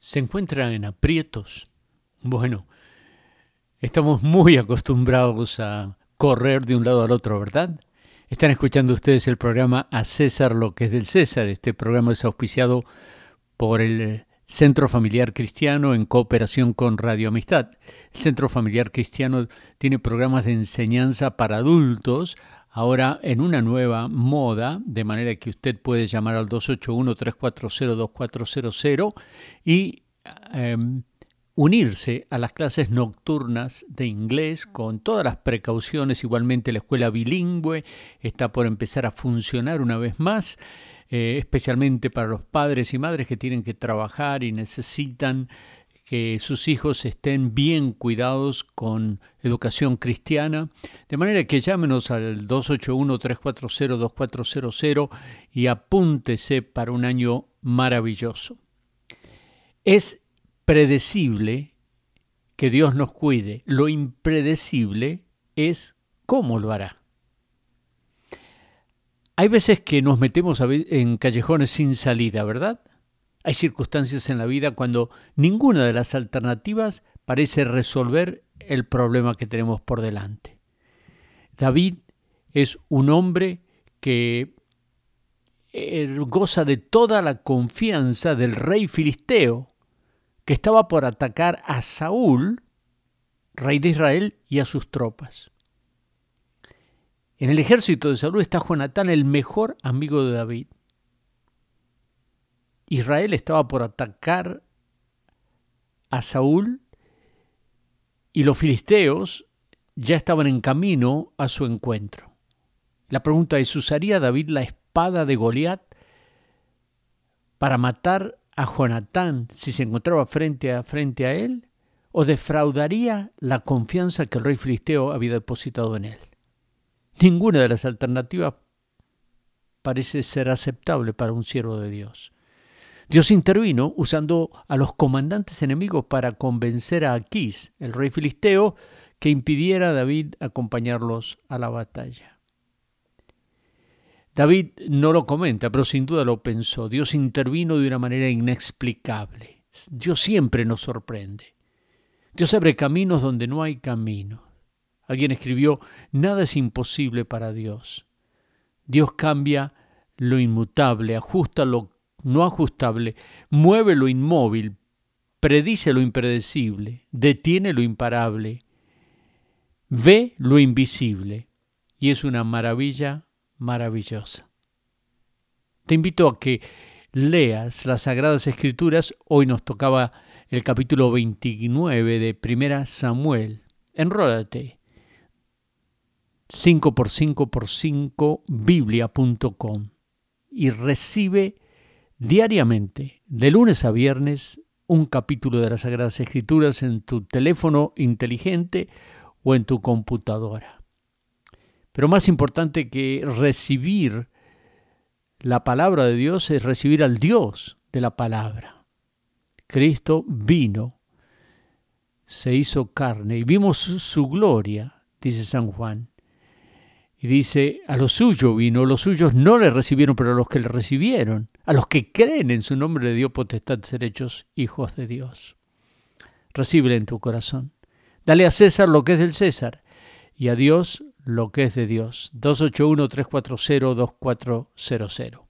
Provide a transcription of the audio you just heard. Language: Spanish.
se encuentra en aprietos. Bueno, estamos muy acostumbrados a correr de un lado al otro, ¿verdad? Están escuchando ustedes el programa A César lo que es del César. Este programa es auspiciado por el Centro Familiar Cristiano en cooperación con Radio Amistad. El Centro Familiar Cristiano tiene programas de enseñanza para adultos ahora en una nueva moda, de manera que usted puede llamar al 281-340-2400 y em, unirse a las clases nocturnas de inglés con todas las precauciones. Igualmente la escuela bilingüe está por empezar a funcionar una vez más. Eh, especialmente para los padres y madres que tienen que trabajar y necesitan que sus hijos estén bien cuidados con educación cristiana. De manera que llámenos al 281-340-2400 y apúntese para un año maravilloso. Es predecible que Dios nos cuide. Lo impredecible es cómo lo hará. Hay veces que nos metemos en callejones sin salida, ¿verdad? Hay circunstancias en la vida cuando ninguna de las alternativas parece resolver el problema que tenemos por delante. David es un hombre que eh, goza de toda la confianza del rey filisteo, que estaba por atacar a Saúl, rey de Israel, y a sus tropas. En el ejército de Saúl está Jonatán, el mejor amigo de David. Israel estaba por atacar a Saúl y los filisteos ya estaban en camino a su encuentro. La pregunta es, ¿usaría David la espada de Goliat para matar a Jonatán si se encontraba frente a frente a él? ¿O defraudaría la confianza que el rey filisteo había depositado en él? Ninguna de las alternativas parece ser aceptable para un siervo de Dios. Dios intervino usando a los comandantes enemigos para convencer a Aquís, el rey filisteo, que impidiera a David acompañarlos a la batalla. David no lo comenta, pero sin duda lo pensó. Dios intervino de una manera inexplicable. Dios siempre nos sorprende. Dios abre caminos donde no hay camino. Alguien escribió, nada es imposible para Dios. Dios cambia lo inmutable, ajusta lo no ajustable, mueve lo inmóvil, predice lo impredecible, detiene lo imparable, ve lo invisible y es una maravilla maravillosa. Te invito a que leas las Sagradas Escrituras. Hoy nos tocaba el capítulo 29 de Primera Samuel. Enrólate. 5x5x5 biblia.com y recibe diariamente, de lunes a viernes, un capítulo de las Sagradas Escrituras en tu teléfono inteligente o en tu computadora. Pero más importante que recibir la palabra de Dios es recibir al Dios de la palabra. Cristo vino, se hizo carne y vimos su gloria, dice San Juan. Y dice, a los suyos vino, los suyos no le recibieron, pero a los que le recibieron, a los que creen en su nombre le dio potestad de ser hechos hijos de Dios. Recibe en tu corazón. Dale a César lo que es del César y a Dios lo que es de Dios. 281-340-2400.